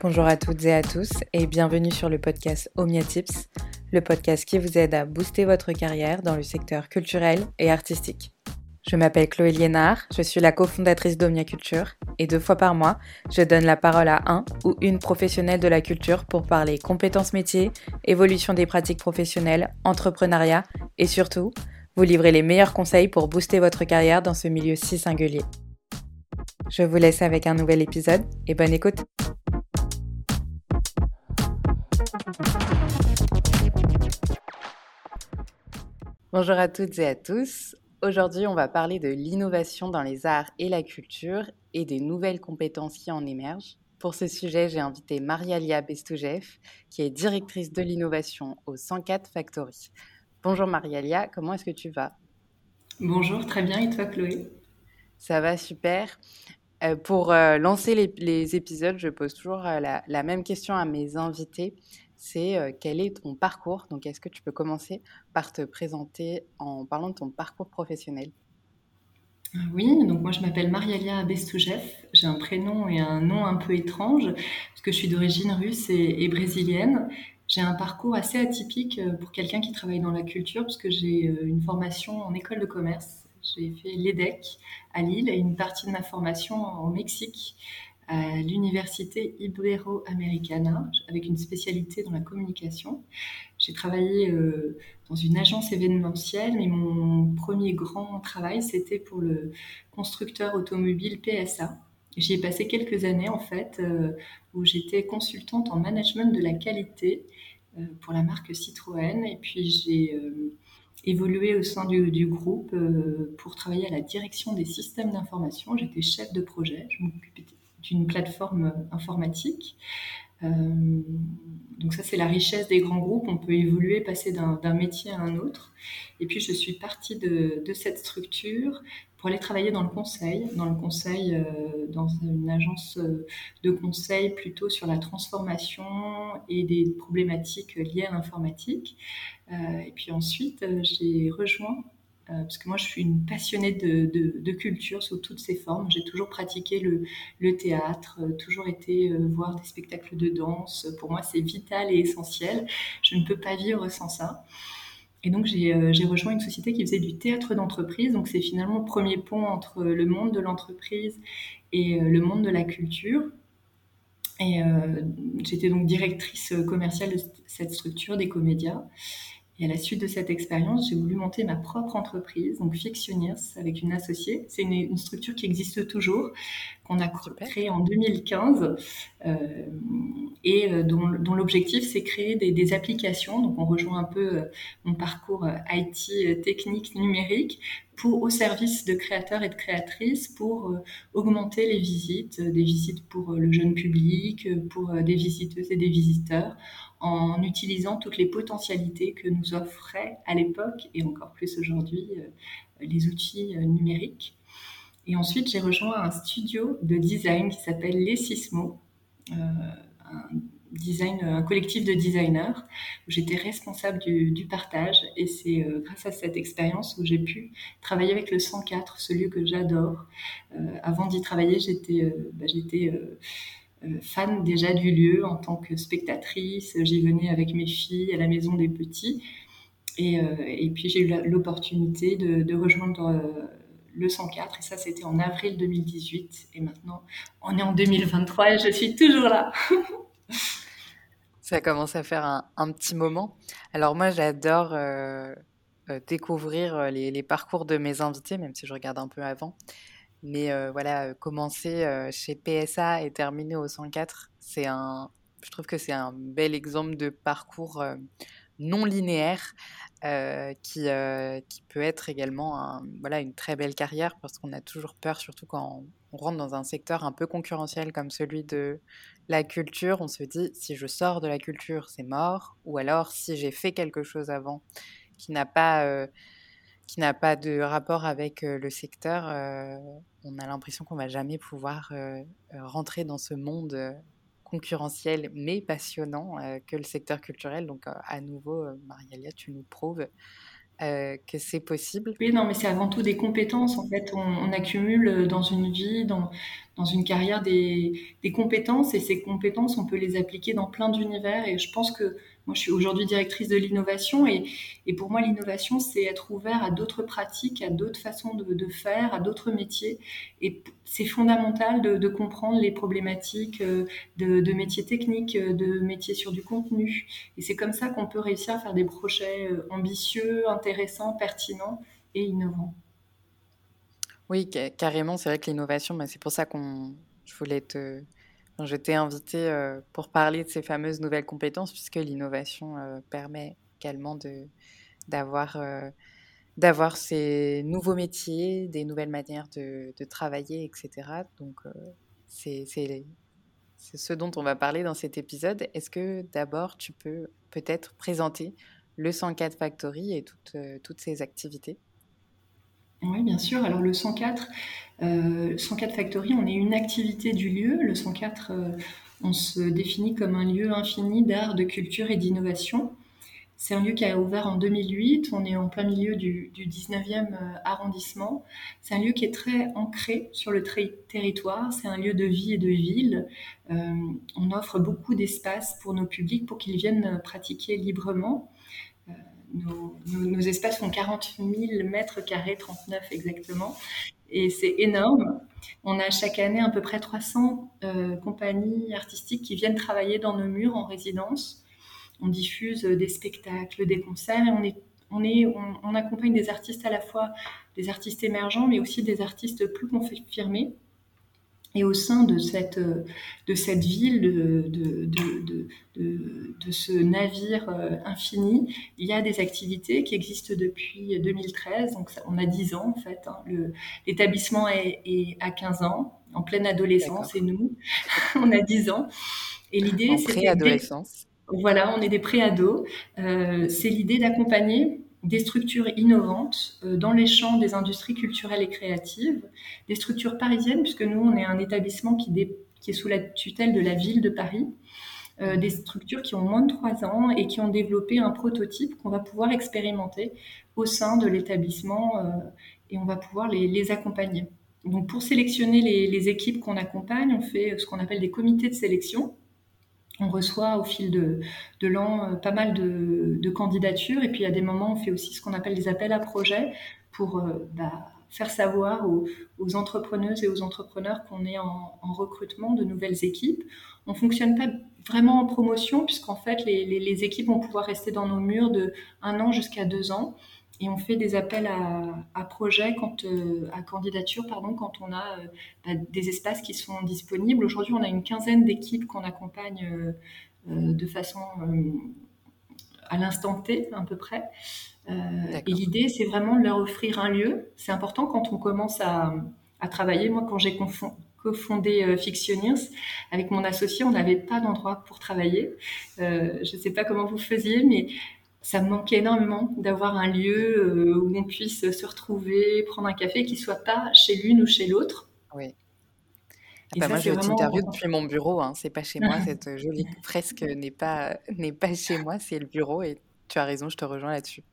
Bonjour à toutes et à tous et bienvenue sur le podcast Omnia Tips, le podcast qui vous aide à booster votre carrière dans le secteur culturel et artistique. Je m'appelle Chloé Liénard, je suis la cofondatrice d'Omnia Culture et deux fois par mois, je donne la parole à un ou une professionnelle de la culture pour parler compétences métiers, évolution des pratiques professionnelles, entrepreneuriat et surtout, vous livrer les meilleurs conseils pour booster votre carrière dans ce milieu si singulier. Je vous laisse avec un nouvel épisode et bonne écoute. Bonjour à toutes et à tous. Aujourd'hui, on va parler de l'innovation dans les arts et la culture et des nouvelles compétences qui en émergent. Pour ce sujet, j'ai invité Marialia Bestoujev, qui est directrice de l'innovation au 104 Factory. Bonjour Marialia, comment est-ce que tu vas? Bonjour, très bien. Et toi, Chloé? Ça va super. Euh, pour euh, lancer les, épisodes, je pose toujours euh, la, même question à mes invités c'est quel est ton parcours? Donc, est-ce que tu peux commencer par te présenter en parlant de ton parcours professionnel? Oui, donc moi je m'appelle Marialia Bestoujev. J'ai un prénom et un nom un peu étrange parce que je suis d'origine russe et, brésilienne. J'ai un parcours assez atypique pour quelqu'un qui travaille dans la culture parce que j'ai une formation en école de commerce. J'ai fait l'EDEC à Lille et une partie de ma formation au Mexique à l'université Ibero-Americana avec une spécialité dans la communication. J'ai travaillé euh, dans une agence événementielle, mais mon premier grand travail, c'était pour le constructeur automobile PSA. J'y ai passé quelques années, en fait, euh, où j'étais consultante en management de la qualité euh, pour la marque Citroën. Et puis, j'ai évolué au sein du, groupe pour travailler à la direction des systèmes d'information. J'étais chef de projet. Je m'occupais d'une plateforme informatique. Euh, donc ça, c'est la richesse des grands groupes. On peut évoluer, passer d'un métier à un autre. Et puis, je suis partie de, cette structure pour aller travailler dans le conseil, dans le conseil, euh, dans une agence de conseil plutôt sur la transformation et des problématiques liées à l'informatique. Euh, et puis ensuite, j'ai rejoint euh, parce que moi, je suis une passionnée de, culture sous toutes ses formes. J'ai toujours pratiqué le, théâtre, euh, toujours été euh, voir des spectacles de danse. Pour moi, c'est vital et essentiel. Je ne peux pas vivre sans ça. Et donc, j'ai rejoint une société qui faisait du théâtre d'entreprise. Donc, c'est finalement le premier pont entre le monde de l'entreprise et le monde de la culture. Et j'étais donc directrice commerciale de cette structure des comédias. Et à la suite de cette expérience, j'ai voulu monter ma propre entreprise, donc Fictioneers, avec une associée. C'est une, structure qui existe toujours, qu'on a créée en 2015 euh, et euh, dont, l'objectif, c'est créer des, applications. Donc, on rejoint un peu euh, mon parcours IT technique numérique pour, au service de créateurs et de créatrices pour augmenter les visites, des visites pour le jeune public, pour des visiteuses et des visiteurs en utilisant toutes les potentialités que nous offraient à l'époque et encore plus aujourd'hui les outils numériques. Et ensuite, j'ai rejoint un studio de design qui s'appelle Les Sismo, euh, un, design, un collectif de designers où j'étais responsable du, partage. Et c'est grâce à cette expérience où j'ai pu travailler avec le 104, ce lieu que j'adore. avant d'y travailler, j'étais bah, euh, fan déjà du lieu en tant que spectatrice. J'y venais avec mes filles à la maison des petits. Et, euh, puis j'ai eu l'opportunité de, rejoindre euh, le 104. Et ça, c'était en avril 2018. Et maintenant, on est en 2023 et je suis toujours là. ça commence à faire un, petit moment. Alors moi, j'adore découvrir les, les, parcours de mes invités, même si je regarde un peu avant. Mais euh, voilà, commencer euh, chez PSA et terminer au 104, c'est un, je trouve que c'est un bel exemple de parcours euh, non linéaire qui, qui peut être également voilà, une très belle carrière parce qu'on a toujours peur, surtout quand on, rentre dans un secteur un peu concurrentiel comme celui de la culture. On se dit, si je sors de la culture, c'est mort. Ou alors, si j'ai fait quelque chose avant qui n'a pas qui n'a pas de rapport avec le secteur, on a l'impression qu'on va jamais pouvoir rentrer dans ce monde concurrentiel mais passionnant que le secteur culturel. Donc à nouveau, Marialia, tu nous prouves que c'est possible. Oui, non, mais c'est avant tout des compétences. En fait, on, accumule dans une vie, dans, dans une carrière, des, des, compétences et ces compétences, on peut les appliquer dans plein d'univers. Et je pense que moi, je suis aujourd'hui directrice de l'innovation et, pour moi, l'innovation, c'est être ouvert à d'autres pratiques, à d'autres façons de, faire, à d'autres métiers. Et c'est fondamental de, de, comprendre les problématiques euh, de, de, métiers techniques, euh, de métiers sur du contenu. Et c'est comme ça qu'on peut réussir à faire des projets euh, ambitieux, intéressants, pertinents et innovants. Oui, carrément, c'est vrai que l'innovation, bah, c'est pour ça qu'on je voulais te, je t'ai invité euh, pour parler de ces fameuses nouvelles compétences, puisque l'innovation euh, permet également euh, d'avoir ces nouveaux métiers, des nouvelles manières de, travailler, etc. Donc, c'est, ce dont on va parler dans cet épisode. Est-ce que d'abord, tu peux peut-être présenter le 104 Factory et toutes ses activités? Oui, bien sûr. Alors le 104, euh, 104 Factory, on est une activité du lieu. Le 104, euh, on se définit comme un lieu infini d'art, de culture et d'innovation. C'est un lieu qui a ouvert en 2008. On est en plein milieu du, 19e euh, arrondissement. C'est un lieu qui est très ancré sur le territoire. C'est un lieu de vie et de ville. Euh, on offre beaucoup d'espace pour nos publics pour qu'ils viennent pratiquer librement nos, espaces font 40 000 mètres carrés, 39 exactement, et c'est énorme. On a chaque année à peu près 300 euh, compagnies artistiques qui viennent travailler dans nos murs en résidence. On diffuse des spectacles, des concerts, et on accompagne des artistes à la fois des artistes émergents, mais aussi des artistes plus confirmés. Et au sein de cette, de cette ville, de, de, de, ce navire euh, infini, il y a des activités qui existent depuis 2013. Donc, on a 10 ans, en fait. Hein. L'établissement est, est, à 15 ans, en pleine adolescence, et nous, on a 10 ans. Et l'idée, c'est. Pré-adolescence. Voilà, on est des pré-ados. Euh, c'est l'idée d'accompagner des structures innovantes euh, dans les champs des industries culturelles et créatives, des structures parisiennes, puisque nous, on est un établissement qui, est sous la tutelle de la ville de Paris, euh, des structures qui ont moins de trois ans et qui ont développé un prototype qu'on va pouvoir expérimenter au sein de l'établissement euh, et on va pouvoir les, accompagner. Donc pour sélectionner les équipes qu'on accompagne, on fait ce qu'on appelle des comités de sélection on reçoit au fil de, l'an euh, pas mal de, candidatures et puis à des moments on fait aussi ce qu'on appelle des appels à projets pour euh, bah, faire savoir aux, entrepreneuses et aux entrepreneurs qu'on est en, recrutement de nouvelles équipes. On fonctionne pas vraiment en promotion puisqu'en fait les, équipes vont pouvoir rester dans nos murs de un an jusqu'à deux ans et on fait des appels à, à projets, quand, euh, à candidature, pardon, quand on a euh, bah, des espaces qui sont disponibles. Aujourd'hui, on a une quinzaine d'équipes qu'on accompagne euh, de façon à l'instant T, à peu près. et l'idée, c'est vraiment de leur offrir un lieu. C'est important quand on commence à, à travailler. Moi, quand j'ai cofondé Fictioneers, avec mon associé, on n'avait pas d'endroit pour travailler. je ne sais pas comment vous faisiez, mais ça me manquait énormément d'avoir un lieu euh, où on puisse se retrouver, prendre un café, qui soit pas chez l'une ou chez l'autre. Oui. Ah bah moi, je t'interviewe depuis mon bureau. Hein. C'est pas chez moi. Cette jolie fresque n'est pas n'est pas chez moi. C'est le bureau. Et tu as raison. Je te rejoins là-dessus.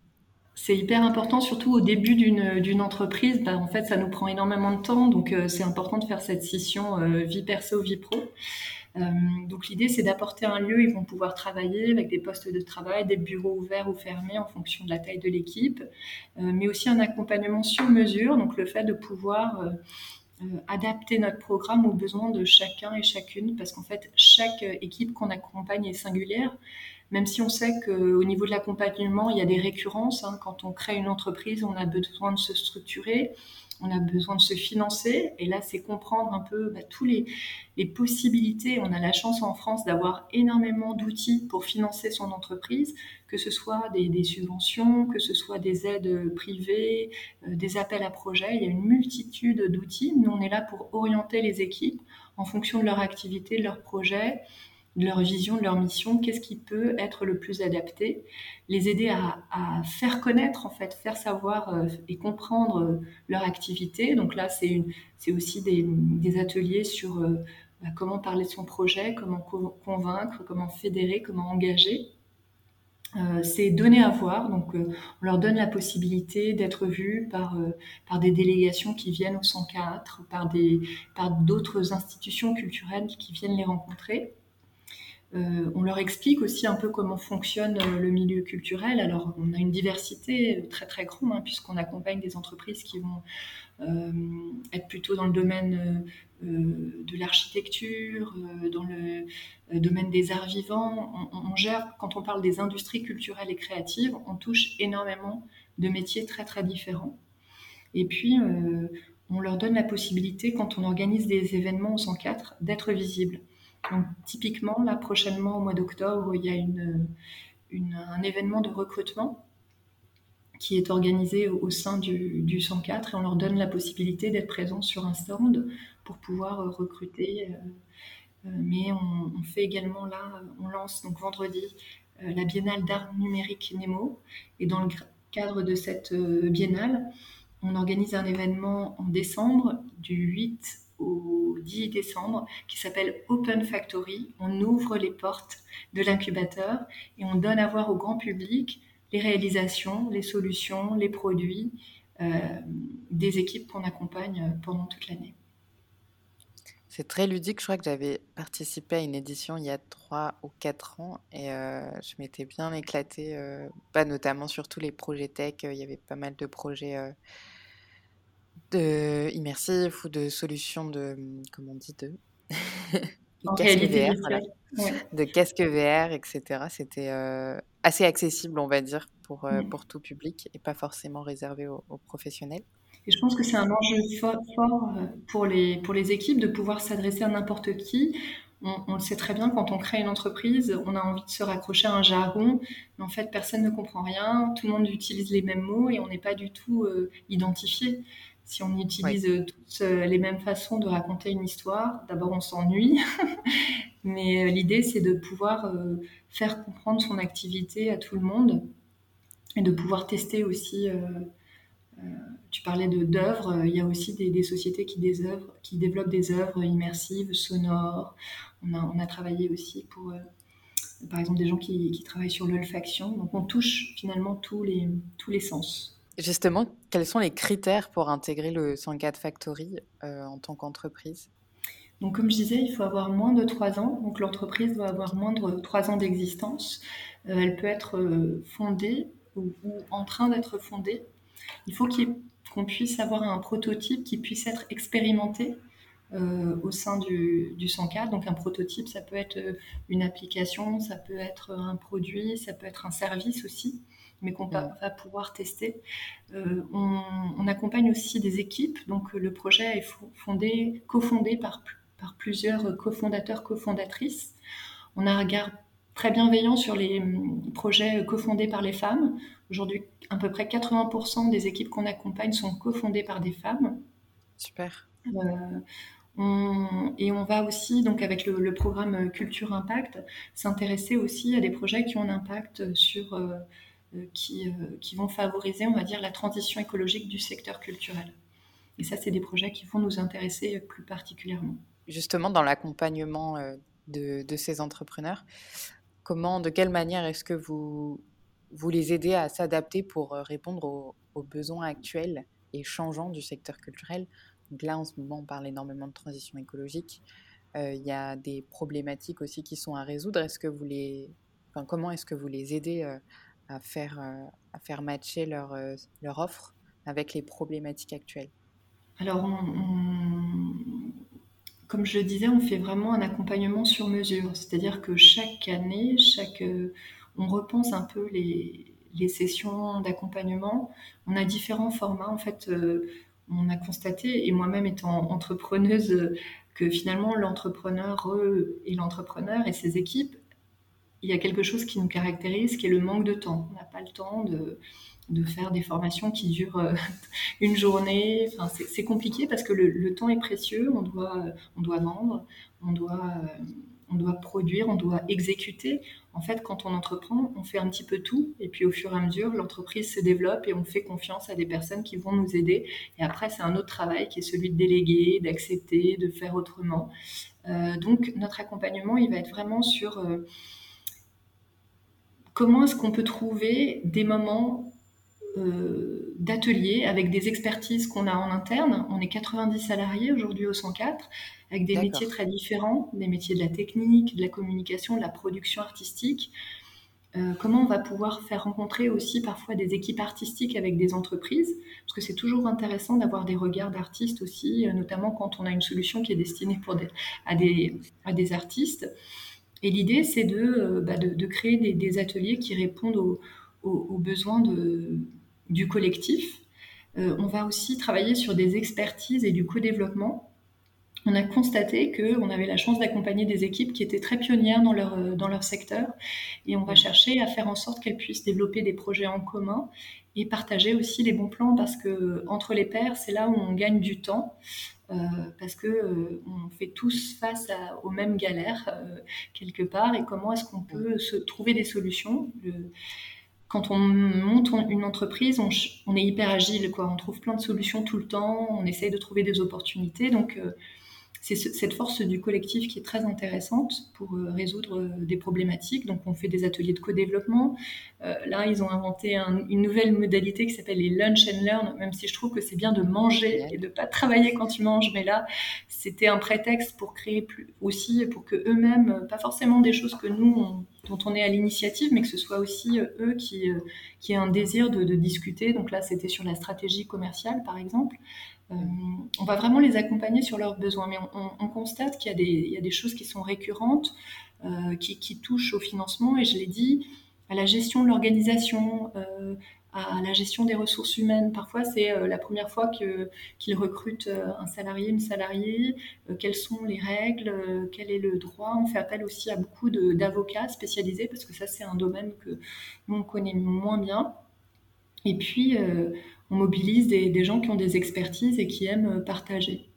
C'est hyper important, surtout au début d'une entreprise. Bah, en fait, ça nous prend énormément de temps. Donc, euh, c'est important de faire cette scission euh, vie perso, vie pro. Euh, donc l'idée, c'est d'apporter un lieu où ils vont pouvoir travailler avec des postes de travail, des bureaux ouverts ou fermés en fonction de la taille de l'équipe, euh, mais aussi un accompagnement sur mesure, donc le fait de pouvoir euh, adapter notre programme aux besoins de chacun et chacune, parce qu'en fait, chaque équipe qu'on accompagne est singulière même si on sait qu'au niveau de l'accompagnement, il y a des récurrences. Hein. Quand on crée une entreprise, on a besoin de se structurer on a besoin de se financer. Et là, c'est comprendre un peu bah, tous les, possibilités. On a la chance en France d'avoir énormément d'outils pour financer son entreprise, que ce soit des, subventions, que ce soit des aides privées, euh, des appels à projets. Il y a une multitude d'outils. Nous, on est là pour orienter les équipes en fonction de leur activité, de leur projet leur vision, leur mission, qu'est-ce qui peut être le plus adapté, les aider à, faire connaître, en fait, faire savoir euh, et comprendre euh, leur activité. Donc là, c'est aussi des, ateliers sur euh, bah, comment parler de son projet, comment convaincre, comment fédérer, comment engager. c'est donner à voir. Donc, on leur donne la possibilité d'être vus par, des délégations qui viennent au 104, par, des, par d'autres institutions culturelles qui viennent les rencontrer. On leur explique aussi un peu comment fonctionne le milieu culturel. Alors, on a une diversité très très grande, hein, puisqu'on accompagne des entreprises qui vont être plutôt dans le domaine euh, de l'architecture, euh, dans le euh, domaine des arts vivants. On, gère, quand on parle des industries culturelles et créatives, on touche énormément de métiers très très différents. Et puis, on leur donne la possibilité, quand on organise des événements au 104, d'être visibles. Donc, typiquement, là, prochainement, au mois d'octobre, il y a un événement de recrutement qui est organisé au sein du, du, 104 et on leur donne la possibilité d'être présents sur un stand pour pouvoir euh, recruter. Euh, euh, mais on, fait également là, on lance donc vendredi la Biennale d'art numérique Nemo. Et dans le cadre de cette biennale, on organise un événement en décembre, du 8 au 10 décembre, qui s'appelle Open Factory. On ouvre les portes de l'incubateur et on donne à voir au grand public les réalisations, les solutions, les produits des équipes qu'on accompagne pendant toute l'année. C'est très ludique. Je crois que j'avais participé à une édition il y a trois ou quatre ans et euh, je m'étais bien éclatée, euh, pas notamment sur tous les projets tech. Il y avait pas mal de projets euh, de immersifs ou de solutions de, comment on dit, de, casque VR, de casque VR, etc. C'était assez accessible, on va dire, pour, pour tout public et pas forcément réservé aux professionnels. Et je pense que c'est un enjeu fort, euh, pour, les, pour les équipes de pouvoir s'adresser à n'importe qui. On, le sait très bien, quand on crée une entreprise, on a envie de se raccrocher à un jargon, mais en fait, personne ne comprend rien, tout le monde utilise les mêmes mots et on n'est pas du tout euh, identifié. Si on utilise euh, toutes les mêmes façons de raconter une histoire, d'abord on s'ennuie, mais l'idée c'est de pouvoir faire comprendre son activité à tout le monde et de pouvoir tester aussi tu parlais d'œuvres, euh, il y a aussi des, sociétés qui, des œuvres, qui développent des œuvres immersives, sonores. On a, on a travaillé aussi pour, euh, par exemple, des gens qui, qui travaillent sur l'olfaction. Donc on touche finalement tous les, tous les sens. Justement, quels sont les critères pour intégrer le 104 Factory euh, en tant qu'entreprise? Donc, comme je disais, il faut avoir moins de 3 ans. Donc, l'entreprise doit avoir moins de 3 ans d'existence. elle peut être fondée ou, en train d'être fondée. Il faut qu'on puisse avoir un prototype qui puisse être expérimenté euh, au sein du, du 104. Donc un prototype, ça peut être euh, une application, ça peut être un produit, ça peut être un service aussi, mais qu'on va, pouvoir tester. Euh, on, accompagne aussi des équipes. Donc le projet est fondé, cofondé par, par plusieurs cofondateurs, cofondatrices. On a un regard très bienveillant sur les hum, projets cofondés par les femmes. Aujourd'hui, à peu près 80% des équipes qu'on accompagne sont cofondées par des femmes. Super. Euh, et on va aussi, donc avec le, programme Culture Impact, s'intéresser aussi à des projets qui ont un impact sur, euh, qui, qui, vont favoriser, on va dire, la transition écologique du secteur culturel. Et ça, c'est des projets qui vont nous intéresser plus particulièrement. Justement, dans l'accompagnement de, de, ces entrepreneurs, comment, de quelle manière est-ce que vous vous les aidez à s'adapter pour euh, répondre aux, besoins actuels et changeants du secteur culturel? Donc là, en ce moment, on parle énormément de transition écologique. Euh, il y a des problématiques aussi qui sont à résoudre. Est-ce que vous les, comment est-ce que vous les aidez euh, à faire à faire matcher leur leur offre avec les problématiques actuelles Alors, comme je le disais, on fait vraiment un accompagnement sur mesure. C'est-à-dire que chaque année, chaque on repense un peu les, sessions d'accompagnement. On a différents formats. En fait, euh, on a constaté, et moi-même étant entrepreneuse, que finalement l'entrepreneur et l'entrepreneur et ses équipes, il y a quelque chose qui nous caractérise, qui est le manque de temps. On n'a pas le temps de, faire des formations qui durent euh, une journée. Enfin, c'est compliqué parce que le, temps est précieux. On doit, on doit vendre, on doit, on doit produire, on doit exécuter. En fait, quand on entreprend, on fait un petit peu tout, et puis au fur et à mesure, l'entreprise se développe et on fait confiance à des personnes qui vont nous aider. Et après, c'est un autre travail qui est celui de déléguer, d'accepter, de faire autrement. Euh, donc, notre accompagnement, il va être vraiment sur euh, comment est-ce qu'on peut trouver des moments euh, d'ateliers avec des expertises qu'on a en interne? On est 90 salariés aujourd'hui au 104, avec des métiers très différents, des métiers de la technique, de la communication, de la production artistique. Euh, comment on va pouvoir faire rencontrer aussi parfois des équipes artistiques avec des entreprises, parce que c'est toujours intéressant d'avoir des regards d'artistes aussi, euh, notamment quand on a une solution qui est destinée pour à, des, à des artistes. Et l'idée, c'est de, bah, de, créer des, ateliers qui répondent aux, besoins du collectif. Euh, on va aussi travailler sur des expertises et du co-développement. On a constaté qu'on avait la chance d'accompagner des équipes qui étaient très pionnières dans leur, euh, dans leur secteur et on va chercher à faire en sorte qu'elles puissent développer des projets en commun et partager aussi les bons plans parce que entre les pairs, c'est là où on gagne du temps. Euh, parce que fait tous face aux mêmes galères quelque part et comment est-ce qu'on peut se trouver des solutions? Quand on monte une entreprise, on, est hyper agile, quoi. On trouve plein de solutions tout le temps, on essaye de trouver des opportunités. Donc, euh, c'est cette force du collectif qui est très intéressante pour euh, résoudre euh, des problématiques. Donc, on fait des ateliers de co-développement. Euh, là, ils ont inventé une nouvelle modalité qui s'appelle les lunch and learn, même si je trouve que c'est bien de manger et de pas travailler quand tu manges. Mais là, c'était un prétexte pour créer plus, aussi, pour que eux-mêmes, pas forcément des choses que nous, dont on est à l'initiative, mais que ce soit aussi eux qui, qui aient un désir de, de discuter. Donc là, c'était sur la stratégie commerciale, par exemple. Euh, on va vraiment les accompagner sur leurs besoins, mais on, constate qu'il y, a des choses qui sont récurrentes, euh, qui, touchent au financement, et je l'ai dit, à la gestion de l'organisation, euh, à la gestion des ressources humaines. Parfois, c'est la première fois qu'ils recrutent un salarié, une salariée, quelles sont les règles, quel est le droit? On fait appel aussi à beaucoup d'avocats spécialisés, parce que ça, c'est un domaine que nous, on connaît moins bien. Et puis, on mobilise des, gens qui ont des expertises et qui aiment euh, partager.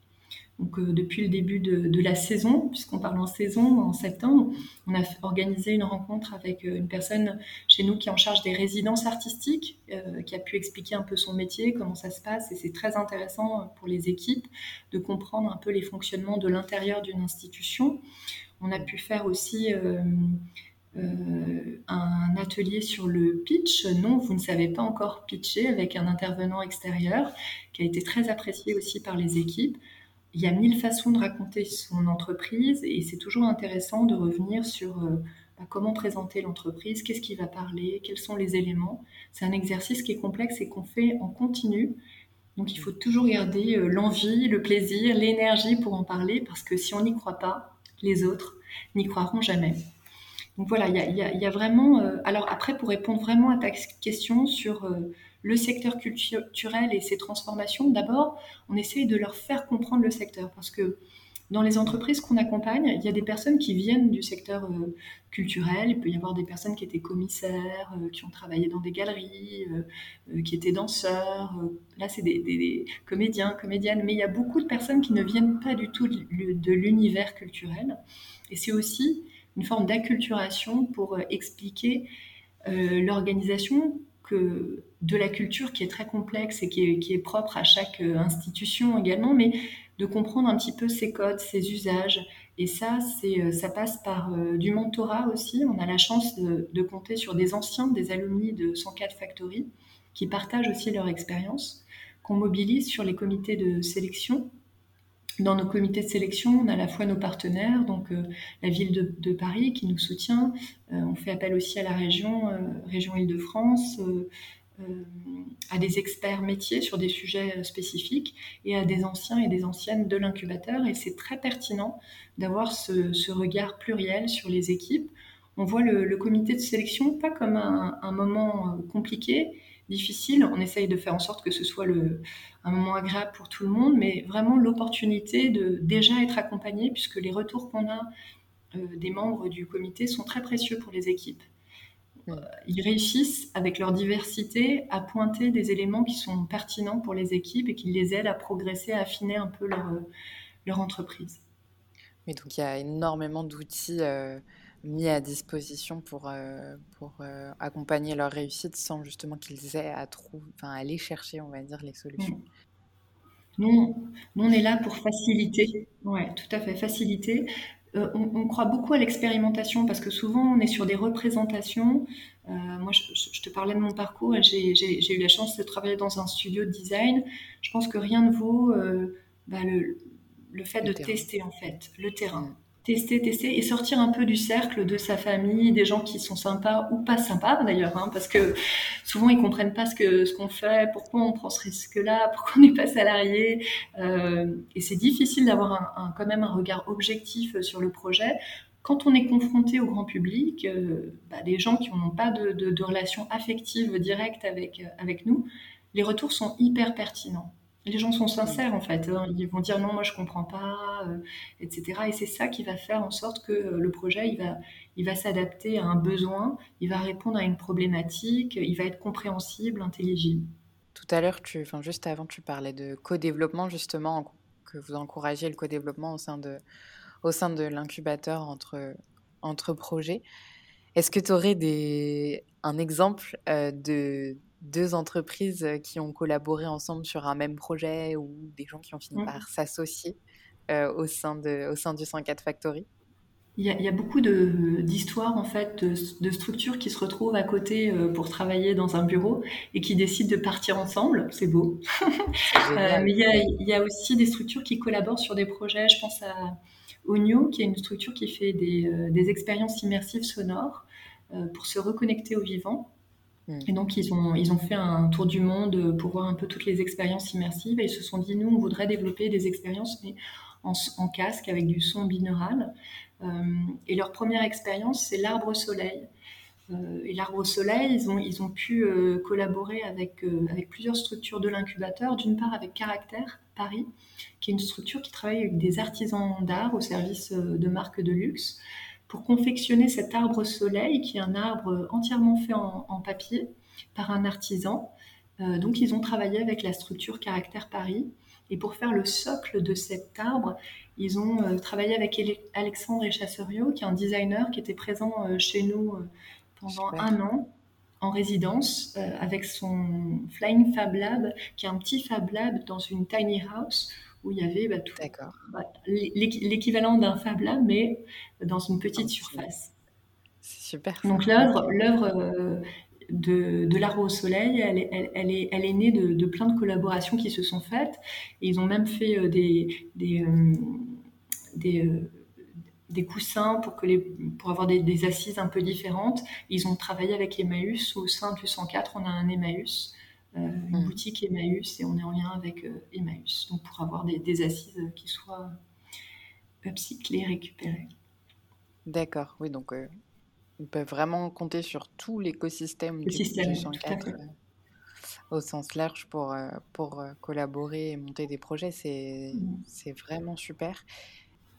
Donc, euh, depuis le début de, la saison, puisqu'on parle en saison, en septembre, on a organisé une rencontre avec euh, une personne chez nous qui est en charge des résidences artistiques, qui a pu expliquer un peu son métier, comment ça se passe. Et c'est très intéressant pour les équipes de comprendre un peu les fonctionnements de l'intérieur d'une institution. On a pu faire aussi un atelier sur le pitch. Non, vous ne savez pas encore pitcher avec un intervenant extérieur qui a été très apprécié aussi par les équipes. Il y a mille façons de raconter son entreprise et c'est toujours intéressant de revenir sur euh, bah, comment présenter l'entreprise, qu'est-ce qui va parler, quels sont les éléments. C'est un exercice qui est complexe et qu'on fait en continu. Donc il faut toujours garder euh, l'envie, le plaisir, l'énergie pour en parler parce que si on n'y croit pas, les autres n'y croiront jamais. Donc voilà, il y a, vraiment. Euh, alors après, pour répondre vraiment à ta question sur euh, le secteur culturel et ses transformations, d'abord, on essaye de leur faire comprendre le secteur parce que dans les entreprises qu'on accompagne, il y a des personnes qui viennent du secteur euh, culturel. Il peut y avoir des personnes qui étaient commissaires, qui ont travaillé dans des galeries, qui étaient danseurs. là, c'est des, des, comédiens, comédiennes. Mais il y a beaucoup de personnes qui ne viennent pas du tout de l'univers culturel. Et c'est aussi une forme d'acculturation pour euh, expliquer euh, l'organisation que de la culture qui est très complexe et qui est, propre à chaque euh, institution également, mais de comprendre un petit peu ses codes, ses usages. Et ça, ça passe par du mentorat aussi. On a la chance de, de, compter sur des anciens, des alumni de 104 Factory, qui partagent aussi leur expérience, qu'on mobilise sur les comités de sélection dans nos comités de sélection, on a à la fois nos partenaires, donc euh, la ville de, Paris qui nous soutient. Euh, on fait appel aussi à la région, euh, région Île-de-France, à des experts métiers sur des sujets spécifiques et à des anciens et des anciennes de l'incubateur. Et c'est très pertinent d'avoir ce, regard pluriel sur les équipes. On voit le, comité de sélection pas comme un, un moment compliqué, difficile. On essaye de faire en sorte que ce soit le, un moment agréable pour tout le monde, mais vraiment l'opportunité de déjà être accompagné, puisque les retours qu'on a euh, des membres du comité sont très précieux pour les équipes. Euh, ils réussissent, avec leur diversité, à pointer des éléments qui sont pertinents pour les équipes et qui les aident à progresser, à affiner un peu leur, leur entreprise. Mais donc il y a énormément d'outils. Euh, mis à disposition pour, euh, pour euh, accompagner leur réussite sans justement qu'ils aient à, trouver, enfin, aller chercher, on va dire, les solutions. Nous, on est là pour faciliter, ouais, tout à fait, faciliter. euh, on, croit beaucoup à l'expérimentation parce que souvent on est sur des représentations. Moi, je, te parlais de mon parcours et j'ai eu la chance de travailler dans un studio de design. Je pense que rien ne vaut bah, le, fait de tester en fait le terrain. Tester, tester et sortir un peu du cercle de sa famille, des gens qui sont sympas ou pas sympas d'ailleurs, hein, parce que souvent ils comprennent pas ce que ce qu'on fait, pourquoi on prend ce risque-là, pourquoi on n'est pas salarié, euh, et c'est difficile d'avoir un, quand même un regard objectif sur le projet. Quand on est confronté au grand public, euh, bah, des gens qui n'ont pas de, de, de relation affective directe avec, avec nous, les retours sont hyper pertinents les gens sont sincères en fait. Hein. Ils vont dire non, moi je comprends pas, euh, etc. Et c'est ça qui va faire en sorte que euh, le projet il va, il va s'adapter à un besoin, il va répondre à une problématique, il va être compréhensible, intelligible. Tout à l'heure, tu, enfin juste avant, tu parlais de co-développement justement, que vous encouragez le co-développement au sein de, au sein de l'incubateur entre, entre projets. Est-ce que tu aurais des, un exemple euh, de deux entreprises euh, qui ont collaboré ensemble sur un même projet ou des gens qui ont fini mmh. par s'associer euh, au, sein de, au sein du 104 Factory il y, a, il y a beaucoup d'histoires en fait de, structures qui se retrouvent à côté euh, pour travailler dans un bureau et qui décident de partir ensemble. C'est beau. mais il y, a, il y, a, aussi des structures qui collaborent sur des projets. Je pense à Onio, qui est une structure qui fait des, des expériences immersives sonores pour se reconnecter au vivant. Et donc, ils ont, ils ont fait un tour du monde pour voir un peu toutes les expériences immersives et ils se sont dit, nous, on voudrait développer des expériences, mais en, casque avec du son binaural. Euh, et leur première expérience, c'est l'arbre soleil. Euh, et l'arbre soleil, ils ont, ils ont pu euh, collaborer avec, avec plusieurs structures de l'incubateur. D'une part, avec Caractère Paris, qui est une structure qui travaille avec des artisans d'art au service de marques de luxe pour confectionner cet arbre soleil, qui est un arbre entièrement fait en, papier par un artisan. Euh, donc ils ont travaillé avec la structure Caractère Paris. Et pour faire le socle de cet arbre, ils ont euh, travaillé avec Alexandre Echasserio, qui est un designer qui était présent euh, chez nous pendant un an en résidence avec son Flying Fab Lab, qui est un petit Fab Lab dans une tiny house où il y avait bah, tout, bah, l'équivalent d'un Fab Lab, mais dans une petite surface. C'est super. Donc l'œuvre, l'œuvre euh, de, de l'arbre au soleil, elle est, elle, est, elle est née de, plein de collaborations qui se sont faites. Et ils ont même fait euh, des, des, euh, des, des, coussins pour, que les, pour avoir des, des, assises un peu différentes. Ils ont travaillé avec Emmaüs. Au sein du 104, on a un Emmaüs une mm. boutique Emmaüs et on est en lien avec euh, Emmaüs, donc pour avoir des, assises qui soient upcyclées, récupérées. D'accord, oui, donc euh, on peut vraiment compter sur tout l'écosystème du, système, 104 au sens large pour, pour collaborer et monter des projets. C'est mm. vraiment super.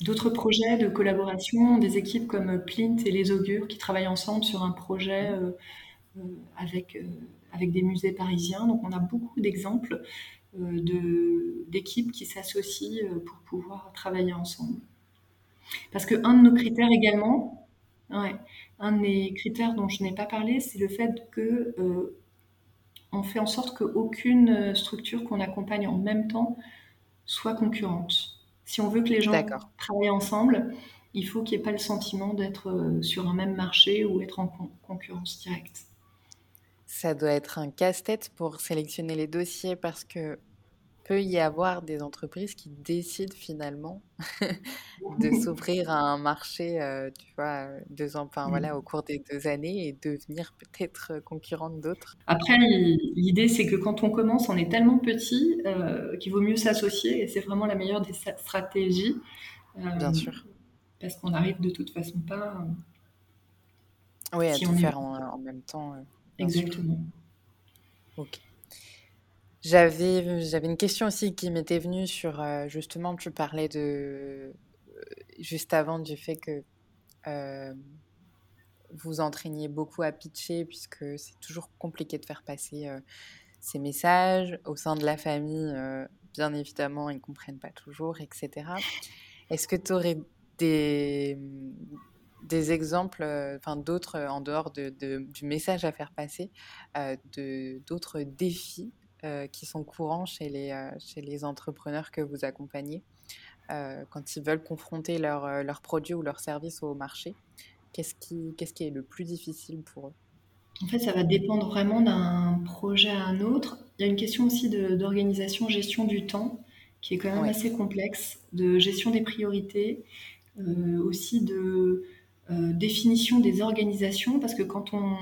D'autres projets de collaboration, des équipes comme Plint et les Augures qui travaillent ensemble sur un projet avec avec des musées parisiens. Donc on a beaucoup d'exemples euh, d'équipes qui s'associent euh, pour pouvoir travailler ensemble. Parce qu'un de nos critères également, ouais, un des critères dont je n'ai pas parlé, c'est le fait que euh, on fait en sorte qu'aucune structure qu'on accompagne en même temps soit concurrente. Si on veut que les gens travaillent ensemble, il faut qu'il n'y ait pas le sentiment d'être sur un même marché ou être en concurrence directe. Ça doit être un casse-tête pour sélectionner les dossiers parce que peut y avoir des entreprises qui décident finalement de s'ouvrir à un marché, euh, tu vois, deux ans, enfin, voilà, au cours des deux années et devenir peut-être concurrente d'autres. Après, l'idée, c'est que quand on commence, on est tellement petit euh, qu'il vaut mieux s'associer et c'est vraiment la meilleure des stratégies. Bien euh, sûr. Parce qu'on n'arrive de toute façon pas. oui, à tout faire en, même temps. Exactement. Ok. J'avais, j'avais une question aussi qui m'était venue sur, euh, justement, tu parlais de, euh, juste avant du fait que euh, vous entraîniez beaucoup à pitcher, puisque c'est toujours compliqué de faire passer ces messages. Au sein de la famille, bien évidemment, ils ne comprennent pas toujours, etc. Est-ce que tu aurais des, des exemples, euh, enfin d'autres euh, en dehors de, du message à faire passer, euh, de d'autres défis qui sont courants chez les, chez les entrepreneurs que vous accompagnez quand ils veulent confronter leurs leur produits ou leurs services au marché Qu'est-ce qui, qu'est-ce qui est le plus difficile pour eux? En fait, ça va dépendre vraiment d'un projet à un autre. Il y a une question aussi d'organisation, gestion du temps, qui est quand même assez complexe, de gestion des priorités, euh, aussi de définition des organisations, parce que quand on,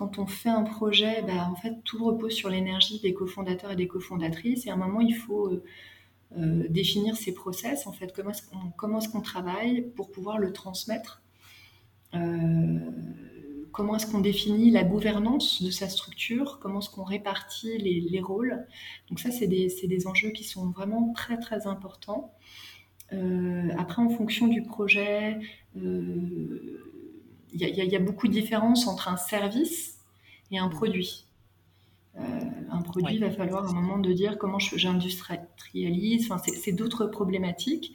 quand on fait un projet, bah, en fait, tout repose sur l'énergie des cofondateurs et des cofondatrices. Et à un moment, il faut euh, définir ces process, en fait, comment est-ce qu'on, travaille pour pouvoir le transmettre euh, comment est-ce qu'on définit la gouvernance de sa structure, comment est-ce qu'on répartit les, rôles. Donc ça, c'est des, des, enjeux qui sont vraiment très très importants. Euh, après, en fonction du projet, euh, il y, a beaucoup de différences entre un service et un produit. un produit, il va falloir un moment de dire comment j'industrialise. Enfin, c'est d'autres problématiques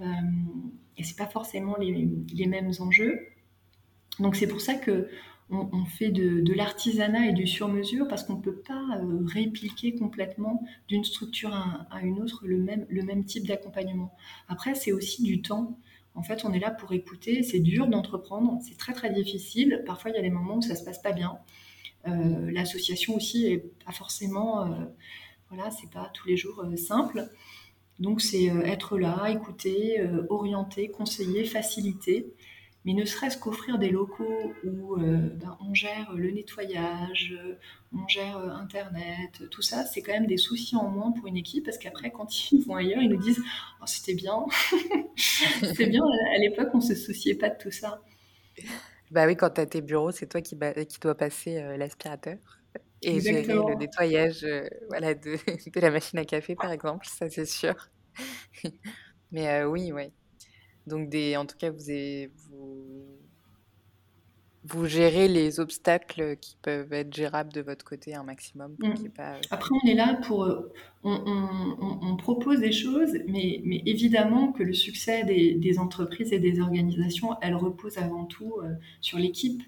et c'est pas forcément les, les mêmes enjeux. Donc c'est pour ça que on, fait de, l'artisanat et du sur-mesure parce qu'on ne peut pas euh, répliquer complètement d'une structure à, une autre le même, le même type d'accompagnement. Après, c'est aussi du temps. En fait, on est là pour écouter. C'est dur d'entreprendre, c'est très très difficile. Parfois, il y a des moments où ça se passe pas bien. Euh, l'association aussi est pas forcément, euh, voilà, c'est pas tous les jours simple. Donc c'est être là, écouter, orienter, conseiller, faciliter mais ne serait-ce qu'offrir des locaux où euh, ben, on gère le nettoyage, on gère euh, Internet, tout ça, c'est quand même des soucis en moins pour une équipe parce qu'après, quand ils vont ailleurs, ils nous disent oh, c'était bien, c'était bien, à l'époque, on ne se souciait pas de tout ça. Bah oui, quand tu as tes bureaux, c'est toi qui, qui dois passer euh, l'aspirateur et gérer le nettoyage voilà, de, de, la machine à café, par exemple, ça c'est sûr. Mais oui, oui. Donc, des, en tout cas, vous, avez, vous, vous gérez les obstacles qui peuvent être gérables de votre côté un maximum. Mmh. Pas... Après, on est là pour. Euh, on, on, on, propose des choses, mais, mais, évidemment que le succès des, des, entreprises et des organisations, elle repose avant tout euh, sur l'équipe.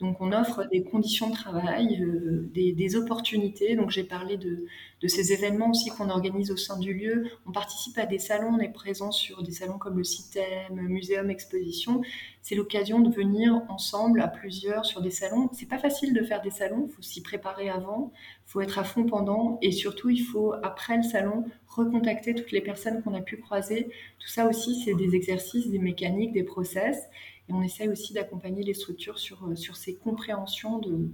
Donc on offre des conditions de travail, euh, des, opportunités. Donc j'ai parlé de, ces événements aussi qu'on organise au sein du lieu. On participe à des salons, on est présent sur des salons comme le CITEM, Muséum Exposition. C'est l'occasion de venir ensemble à plusieurs sur des salons. C'est pas facile de faire des salons, il faut s'y préparer avant, il faut être à fond pendant et surtout il faut après le salon recontacter toutes les personnes qu'on a pu croiser. Tout ça aussi c'est des exercices, des mécaniques, des process. Et on essaye aussi d'accompagner les structures sur, euh, ces compréhensions de,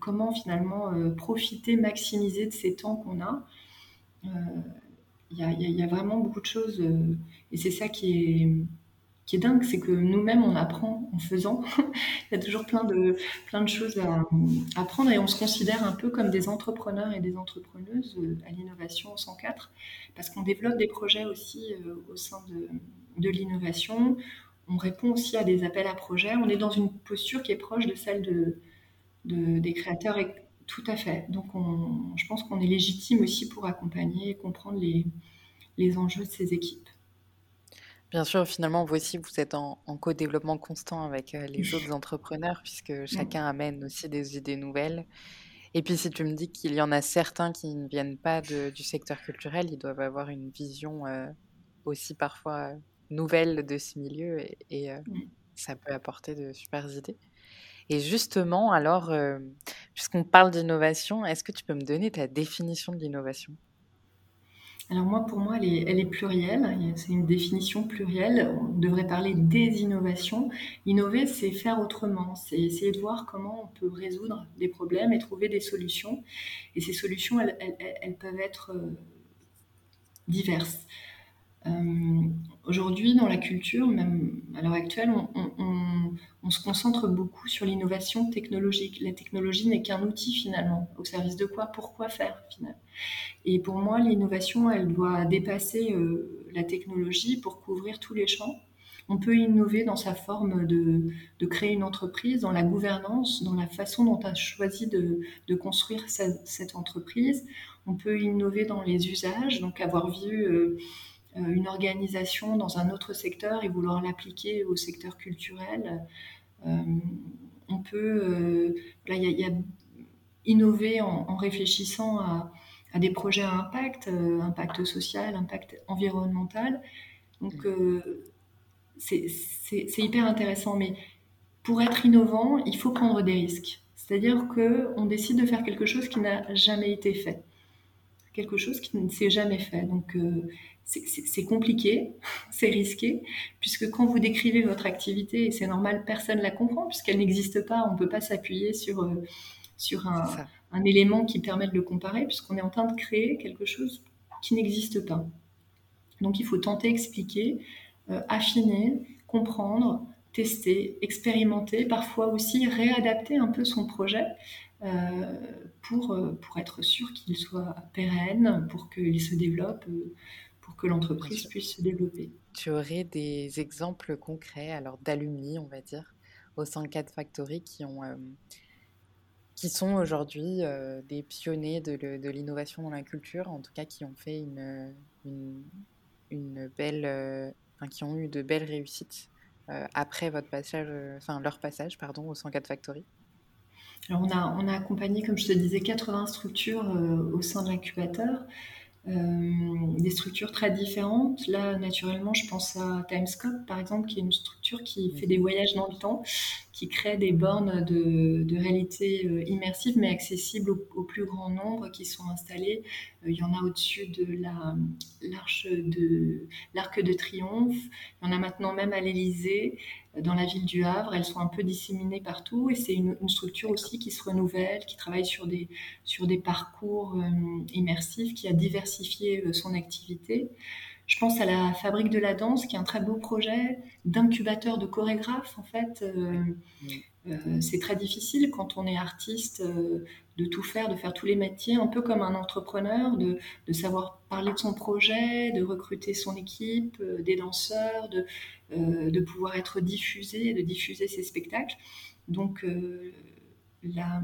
comment finalement euh, profiter, maximiser de ces temps qu'on a. Il euh, y, a vraiment beaucoup de choses et c'est ça qui est, qui est dingue, c'est que nous-mêmes on apprend en faisant. Il y a toujours plein de, choses à apprendre et on se considère un peu comme des entrepreneurs et des entrepreneuses à l'innovation 104 parce qu'on développe des projets aussi au sein de l'innovation on répond aussi à des appels à projets. On est dans une posture qui est proche de celle de, des créateurs. Et, tout à fait. Donc, je pense qu'on est légitime aussi pour accompagner et comprendre les, les enjeux de ces équipes. Bien sûr, finalement, vous aussi, vous êtes en, co-développement constant avec euh, les autres entrepreneurs, puisque chacun amène aussi des idées nouvelles. Et puis, si tu me dis qu'il y en a certains qui ne viennent pas du secteur culturel, ils doivent avoir une vision euh, aussi parfois nouvelles de ce milieu et, euh, mmh. ça peut apporter de super idées. Et justement, alors, euh, puisqu'on parle d'innovation, est-ce que tu peux me donner ta définition de l'innovation? Alors moi, pour moi, elle est, elle est plurielle. C'est une définition plurielle. On devrait parler des innovations. Innover, c'est faire autrement. C'est essayer de voir comment on peut résoudre des problèmes et trouver des solutions. Et ces solutions, elles, elles, peuvent être euh, diverses. Euh, aujourd'hui, dans la culture, même à l'heure actuelle, on, se concentre beaucoup sur l'innovation technologique. La technologie n'est qu'un outil finalement. Au service de quoi? Pourquoi faire finalement? Et pour moi, l'innovation, elle doit dépasser euh, la technologie pour couvrir tous les champs. On peut innover dans sa forme de, créer une entreprise, dans la gouvernance, dans la façon dont on a choisi de, construire cette, entreprise. On peut innover dans les usages, donc avoir vu... Euh, une organisation dans un autre secteur et vouloir l'appliquer au secteur culturel. Euh, on peut, euh, il y, a innover en, réfléchissant à, à des projets à impact, impact social, impact environnemental. Donc, mm. c'est hyper intéressant. Mais pour être innovant, il faut prendre des risques. C'est-à-dire qu'on décide de faire quelque chose qui n'a jamais été fait, quelque chose qui ne s'est jamais fait. Donc euh, c'est compliqué, c'est risqué, puisque quand vous décrivez votre activité, et c'est normal, personne ne la comprend, puisqu'elle n'existe pas, on ne peut pas s'appuyer sur, euh, sur un, élément qui permet de le comparer, puisqu'on est en train de créer quelque chose qui n'existe pas. Donc il faut tenter, expliquer, euh, affiner, comprendre, tester, expérimenter, parfois aussi réadapter un peu son projet pour, euh, pour être sûr qu'il soit pérenne, pour qu'il se développe, euh, pour que l'entreprise puisse se développer. Tu aurais des exemples concrets alors d'alumni, on va dire, au 104 Factory qui ont qui sont aujourd'hui des pionniers de, l'innovation dans la culture, en tout cas qui ont fait une, une, belle, qui ont eu de belles réussites euh, après votre passage, euh, enfin leur passage, pardon, au 104 Factory? Alors on a, on a accompagné, comme je te disais, 80 structures euh, au sein de l'incubateur. des structures très différentes. Là, naturellement, je pense à Timescope, par exemple, qui est une structure qui fait des voyages dans le temps, qui crée des bornes de, réalité immersive, mais accessibles au, plus grand nombre, qui sont installées. il y en a au-dessus de l'arche de l'arc de triomphe. Il y en a maintenant même à l'Élysée, dans la ville du Havre. Elles sont un peu disséminées partout, et c'est une, structure aussi qui se renouvelle, qui travaille sur des sur des parcours immersifs, qui a diversifié son activité. Je pense à la Fabrique de la Danse, qui est un très beau projet d'incubateur de chorégraphes. En fait, euh, euh, c'est très difficile quand on est artiste euh, de tout faire, de faire tous les métiers, un peu comme un entrepreneur, de, savoir parler de son projet, de recruter son équipe, des danseurs, de, de pouvoir être diffusé, de diffuser ses spectacles. Donc, la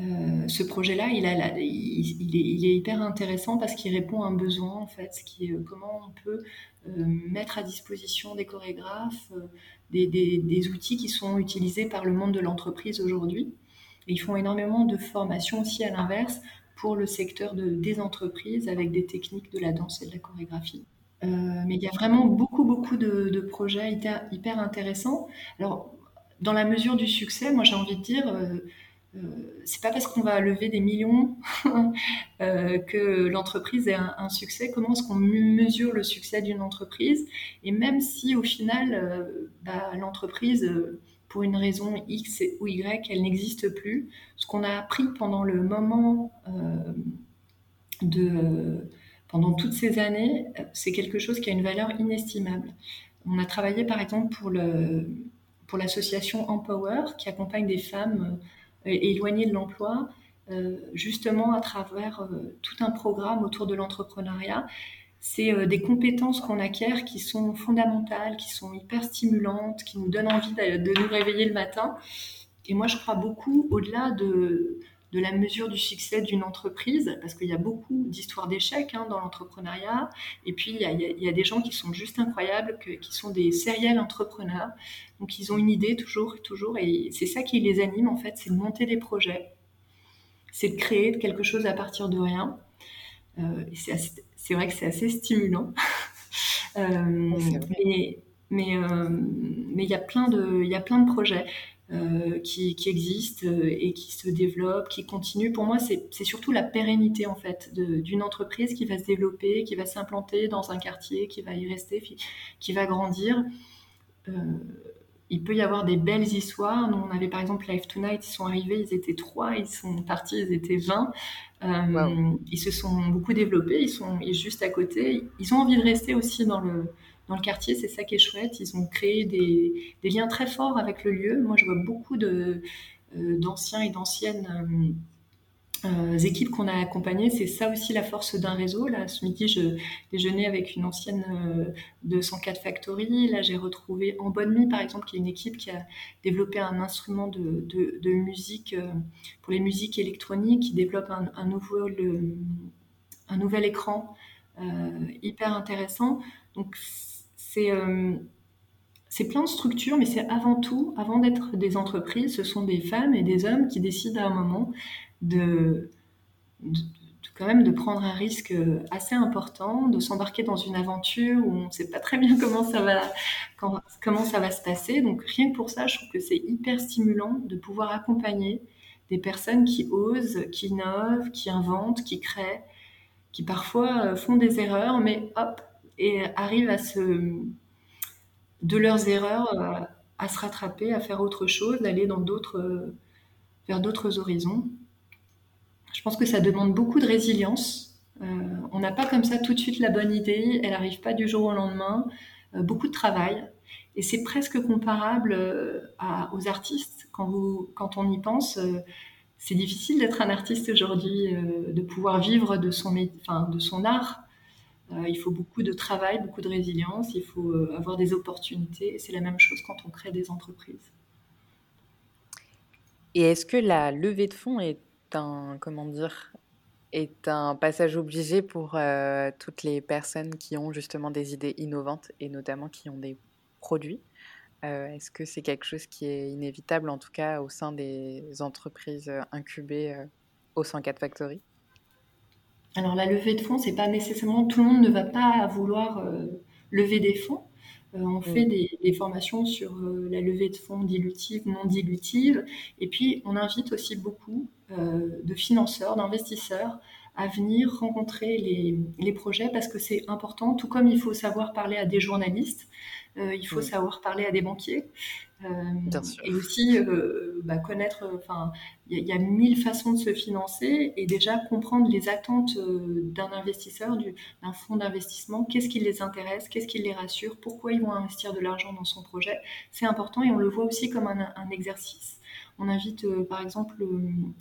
euh, ce projet-là, il, est, hyper intéressant parce qu'il répond à un besoin, en fait, qui est euh, comment on peut euh, mettre à disposition des chorégraphes des, outils qui sont utilisés par le monde de l'entreprise aujourd'hui. ils font énormément de formations aussi à l'inverse pour le secteur des entreprises avec des techniques de la danse et de la chorégraphie. mais il y a vraiment beaucoup, beaucoup de, projets hyper, hyper, intéressants. Alors, dans la mesure du succès, moi j'ai envie de dire, c'est pas parce qu'on va lever des millions euh, que l'entreprise est un, succès. Comment est-ce qu'on mesure le succès d'une entreprise? Et même si au final, euh, bah, l'entreprise, pour une raison X ou Y, elle n'existe plus, ce qu'on a appris pendant le moment de pendant toutes ces années, c'est quelque chose qui a une valeur inestimable. On a travaillé par exemple pour le pour l'association Empower qui accompagne des femmes éloignés de l'emploi, euh, justement à travers euh, tout un programme autour de l'entrepreneuriat. C'est euh, des compétences qu'on acquiert qui sont fondamentales, qui sont hyper stimulantes, qui nous donnent envie de, nous réveiller le matin. Et moi, je crois beaucoup, au-delà de, de la mesure du succès d'une entreprise, parce qu'il y a beaucoup d'histoires d'échecs hein, dans l'entrepreneuriat, et puis il y, a, il y, a, des gens qui sont juste incroyables, que, qui sont des sériels entrepreneurs, donc ils ont une idée toujours, toujours, et c'est ça qui les anime en fait, c'est de monter des projets, c'est de créer quelque chose à partir de rien. Euh, c'est vrai que c'est assez stimulant. euh, mais mais euh, mais il y a plein de il y a plein de projets qui, qui, existent euh, et qui se développent, qui continuent. Pour moi, c'est surtout la pérennité en fait d'une entreprise qui va se développer, qui va s'implanter dans un quartier, qui va y rester, qui va grandir. Euh, il peut y avoir des belles histoires. Nous, on avait par exemple Live Tonight, ils sont arrivés, ils étaient trois, ils sont partis, ils étaient 20. Ils se sont beaucoup développés, ils sont juste à côté. Ils ont envie de rester aussi dans le, dans le quartier. C'est ça qui est chouette. Ils ont créé des, liens très forts avec le lieu. Moi, je vois beaucoup de, euh, d'anciens et d'anciennes euh, euh, équipes qu'on a accompagnées. C'est ça aussi la force d'un réseau. Là, ce midi, je déjeunais avec une ancienne de 104 Factory. Là, j'ai retrouvé en bonne nuit, par exemple, qui est une équipe qui a développé un instrument de, de, musique pour les musiques électroniques, qui développe un, un nouveau, un nouvel écran hyper intéressant. Donc, euh, c'est plein de structures, mais c'est avant tout, avant d'être des entreprises, ce sont des femmes et des hommes qui décident à un moment de, quand même de prendre un risque assez important, de s'embarquer dans une aventure où on ne sait pas très bien comment ça va, comment ça va se passer. Donc rien que pour ça, je trouve que c'est hyper stimulant de pouvoir accompagner des personnes qui osent, qui innovent, qui inventent, qui créent, qui parfois euh, font des erreurs, mais hop, et arrivent à se, de leurs erreurs, euh, à se rattraper, à faire autre chose, d'aller dans d'autres, vers d'autres horizons. Je pense que ça demande beaucoup de résilience. Euh, on n'a pas comme ça tout de suite la bonne idée, elle n'arrive pas du jour au lendemain. beaucoup de travail. Et c'est presque comparable aux artistes. Quand, quand on y pense, c'est difficile d'être un artiste aujourd'hui, euh, de pouvoir vivre de son, de son art. Euh, il faut beaucoup de travail, beaucoup de résilience, il faut euh, avoir des opportunités. C'est la même chose quand on crée des entreprises. Et est-ce que la levée de fonds est un, comment dire, est un passage obligé pour toutes les personnes qui ont justement des idées innovantes et notamment qui ont des produits? Euh, est-ce que c'est quelque chose qui est inévitable, en tout cas au sein des entreprises euh, incubées euh, au 104 Factory? Alors la levée de fonds, c'est pas nécessairement tout le monde ne va pas vouloir lever des fonds. on mmh. fait des, formations sur la levée de fonds dilutive, non dilutive, et puis on invite aussi beaucoup de financeurs, d'investisseurs à venir rencontrer les, les projets parce que c'est important, tout comme il faut savoir parler à des journalistes. Euh, il faut savoir parler à des banquiers. Euh, et aussi euh, bah, connaître, enfin, il y, a mille façons de se financer et déjà comprendre les attentes d'un investisseur, d'un fonds d'investissement, qu'est-ce qui les intéresse, qu'est-ce qui les rassure, pourquoi ils vont investir de l'argent dans son projet? C'est important et on le voit aussi comme un exercice. On invite euh, par exemple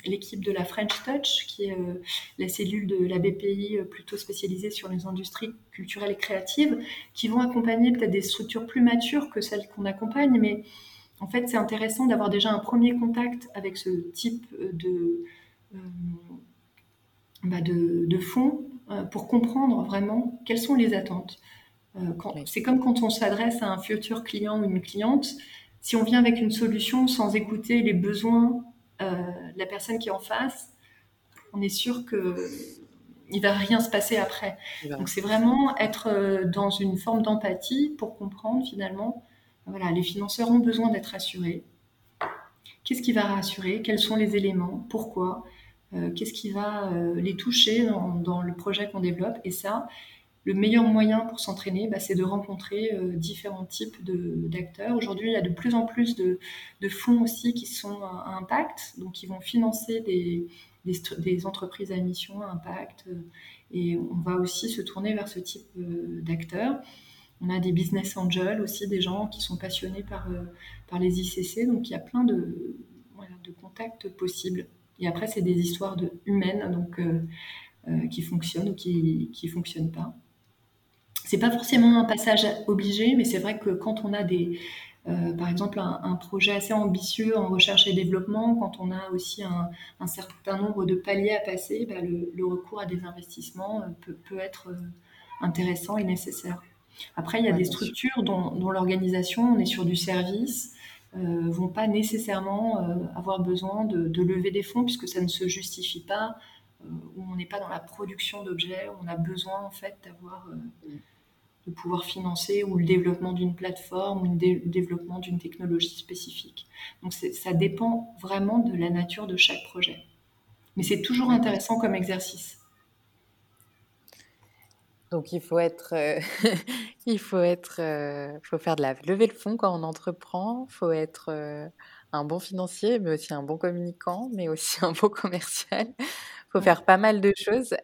l'équipe de la French Touch, qui est euh, la cellule de la BPI euh, plutôt spécialisée sur les industries culturelles et créatives, qui vont accompagner peut-être des structures plus matures que celles qu'on accompagne, mais en fait c'est intéressant d'avoir déjà un premier contact avec ce type de, bah, de, fonds pour comprendre vraiment quelles sont les attentes. C'est comme quand on s'adresse à un futur client ou une cliente, si on vient avec une solution sans écouter les besoins euh, de la personne qui est en face, on est sûr que il va rien se passer après. Donc c'est vraiment être euh, dans une forme d'empathie pour comprendre finalement, voilà, les financeurs ont besoin d'être rassurés. Qu'est-ce qui va rassurer? Quels sont les éléments? Pourquoi? Euh, Qu'est-ce qui va les toucher dans, dans le projet qu'on développe? Et ça, le meilleur moyen pour s'entraîner, bah, c'est de rencontrer euh, différents types d'acteurs. Aujourd'hui, il y a de plus en plus de, fonds aussi qui sont à, impact, donc qui vont financer des, entreprises à mission à impact. Euh, et on va aussi se tourner vers ce type euh, d'acteurs. On a des business angels aussi, des gens qui sont passionnés par, par les ICC, donc il y a plein de, contacts possibles. Et après, c'est des histoires humaines, donc qui fonctionnent ou qui ne fonctionnent pas c'est pas forcément un passage obligé, mais c'est vrai que quand on a des, euh, par exemple, un, projet assez ambitieux en recherche et développement, quand on a aussi un, certain nombre de paliers à passer, bah, le, recours à des investissements euh, peut, être euh, intéressant et nécessaire. Après, il y a des structures dont, l'organisation, on est sur du service, ne vont pas nécessairement avoir besoin de, lever des fonds puisque ça ne se justifie pas, où on n'est pas dans la production d'objets, où on a besoin en fait d'avoir mm de pouvoir financer ou le développement d'une plateforme ou le développement d'une technologie spécifique. Donc ça dépend vraiment de la nature de chaque projet. Mais c'est toujours intéressant comme exercice. Donc il faut être, euh, il faut être, euh, faut faire de la levée de fonds quand on entreprend. Il faut être euh, un bon financier, mais aussi un bon communicant, mais aussi un bon commercial. Il faut faire pas mal de choses.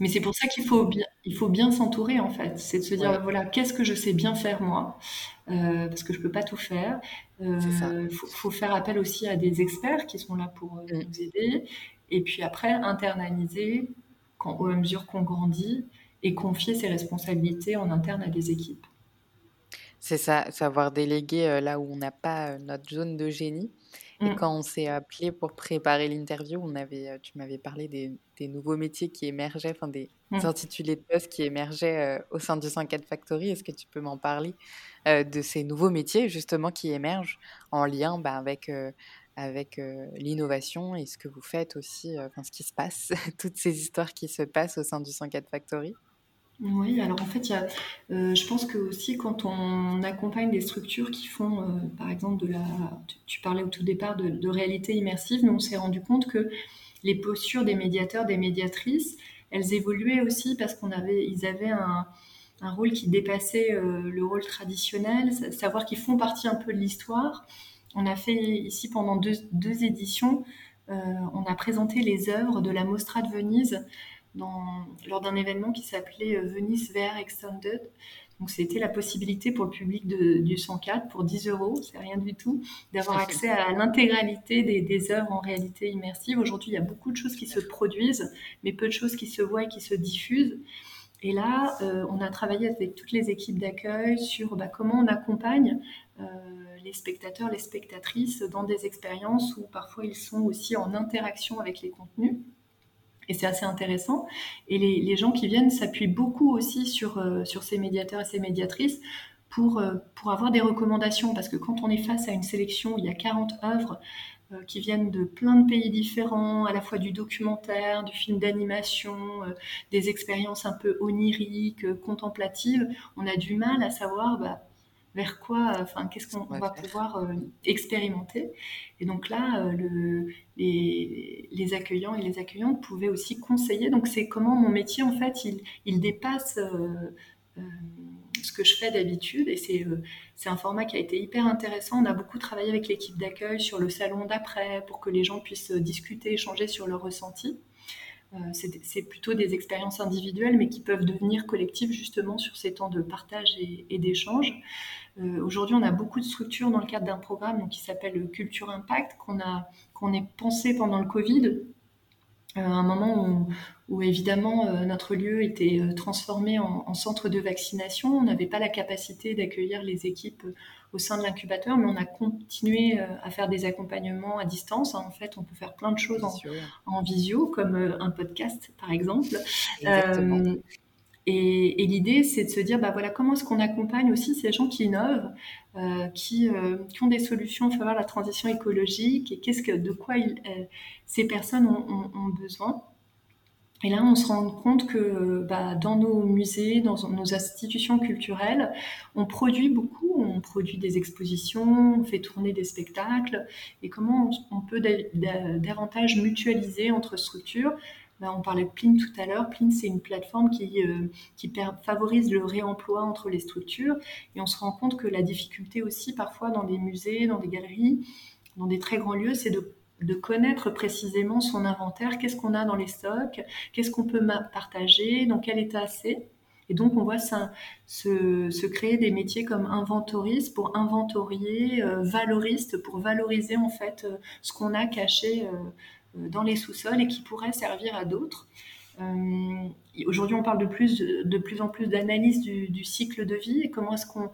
Mais c'est pour ça qu'il faut bien, il faut bien s'entourer en fait. C'est de se dire voilà, qu'est-ce que je sais bien faire moi, euh, parce que je peux pas tout faire. Il euh, faut, faire appel aussi à des experts qui sont là pour euh, mm. nous aider. Et puis après, internaliser quand, au mesure qu'on grandit et confier ses responsabilités en interne à des équipes. C'est ça, savoir déléguer là où on n'a pas notre zone de génie et mmh. quand on s'est appelé pour préparer l'interview, on avait, euh, tu m'avais parlé des, des, nouveaux métiers qui émergeaient, enfin des, mmh. intitulés de poste qui émergeaient euh, au sein du 104 Factory. Est-ce que tu peux m'en parler euh, de ces nouveaux métiers justement qui émergent en lien bah, avec avec l'innovation et ce que vous faites aussi, enfin ce qui se passe, toutes ces histoires qui se passent au sein du 104 Factory? Oui, alors en fait, y a, je pense que aussi quand on accompagne des structures qui font, par exemple, de la, tu, parlais au tout départ de, réalité immersive, mais on s'est rendu compte que les postures des médiateurs, des médiatrices, elles évoluaient aussi parce qu'on avait, ils avaient un, un rôle qui dépassait le rôle traditionnel, savoir qu'ils font partie un peu de l'histoire. On a fait ici pendant deux, éditions, euh, on a présenté les œuvres de la Mostra de Venise lors d'un événement qui s'appelait euh, Venise VR Extended. Donc c'était la possibilité pour le public du 104 pour 10 euros, c'est rien du tout, d'avoir accès à l'intégralité des, des, œuvres en réalité immersive. Aujourd'hui, il y a beaucoup de choses qui se produisent, mais peu de choses qui se voient et qui se diffusent. Et là, euh, on a travaillé avec toutes les équipes d'accueil sur bah, comment on accompagne les spectateurs, les spectatrices dans des expériences où parfois ils sont aussi en interaction avec les contenus. Et c'est assez intéressant. Et les, gens qui viennent s'appuient beaucoup aussi sur, euh, sur ces médiateurs et ces médiatrices pour, euh, pour avoir des recommandations. Parce que quand on est face à une sélection où il y a 40 œuvres euh, qui viennent de plein de pays différents, à la fois du documentaire, du film d'animation, des expériences un peu oniriques, contemplatives, on a du mal à savoir bah, vers quoi, enfin, qu'est-ce qu'on va pouvoir euh, expérimenter. Et donc là, euh, le, les, accueillants et les accueillantes pouvaient aussi conseiller. Donc c'est comment mon métier, en fait, il, il dépasse euh, ce que je fais d'habitude. Et c'est c'est un format qui a été hyper intéressant. On a beaucoup travaillé avec l'équipe d'accueil sur le salon d'après pour que les gens puissent discuter, échanger sur leurs ressentis. c'est plutôt des expériences individuelles, mais qui peuvent devenir collectives justement sur ces temps de partage et, et d'échange. Euh, aujourd'hui, on a beaucoup de structures dans le cadre d'un programme qui s'appelle Culture Impact, qu'on a qu'on est pensé pendant le Covid, euh, un moment où, évidemment euh, notre lieu était transformé en, centre de vaccination. On n'avait pas la capacité d'accueillir les équipes au sein de l'incubateur, mais on a continué à faire des accompagnements à distance. En fait, on peut faire plein de choses en, visio, comme un podcast par exemple. Et, l'idée, c'est de se dire, bah voilà, comment est-ce qu'on accompagne aussi ces gens qui innovent, euh, qui, euh, qui, ont des solutions en faveur de la transition écologique, et qu'est-ce que, de quoi euh, ces personnes ont, besoin. Et là, on se rend compte que bah, dans nos musées, dans nos institutions culturelles, on produit beaucoup, on produit des expositions, on fait tourner des spectacles, et comment on, peut davantage mutualiser entre structures ben, on parlait de Pline tout à l'heure. Pline, c'est une plateforme qui, euh, qui favorise le réemploi entre les structures. Et on se rend compte que la difficulté aussi, parfois, dans des musées, dans des galeries, dans des très grands lieux, c'est de, de, connaître précisément son inventaire. Qu'est-ce qu'on a dans les stocks? Qu'est-ce qu'on peut partager? Dans quel état c'est? Et donc, on voit ça, se, se, créer des métiers comme inventoriste pour inventorier, euh, valoriste pour valoriser en fait euh, ce qu'on a caché dans les sous-sols et qui pourraient servir à d'autres. Euh, aujourd'hui, on parle de plus, en plus d'analyse du, cycle de vie. Et comment est-ce qu'on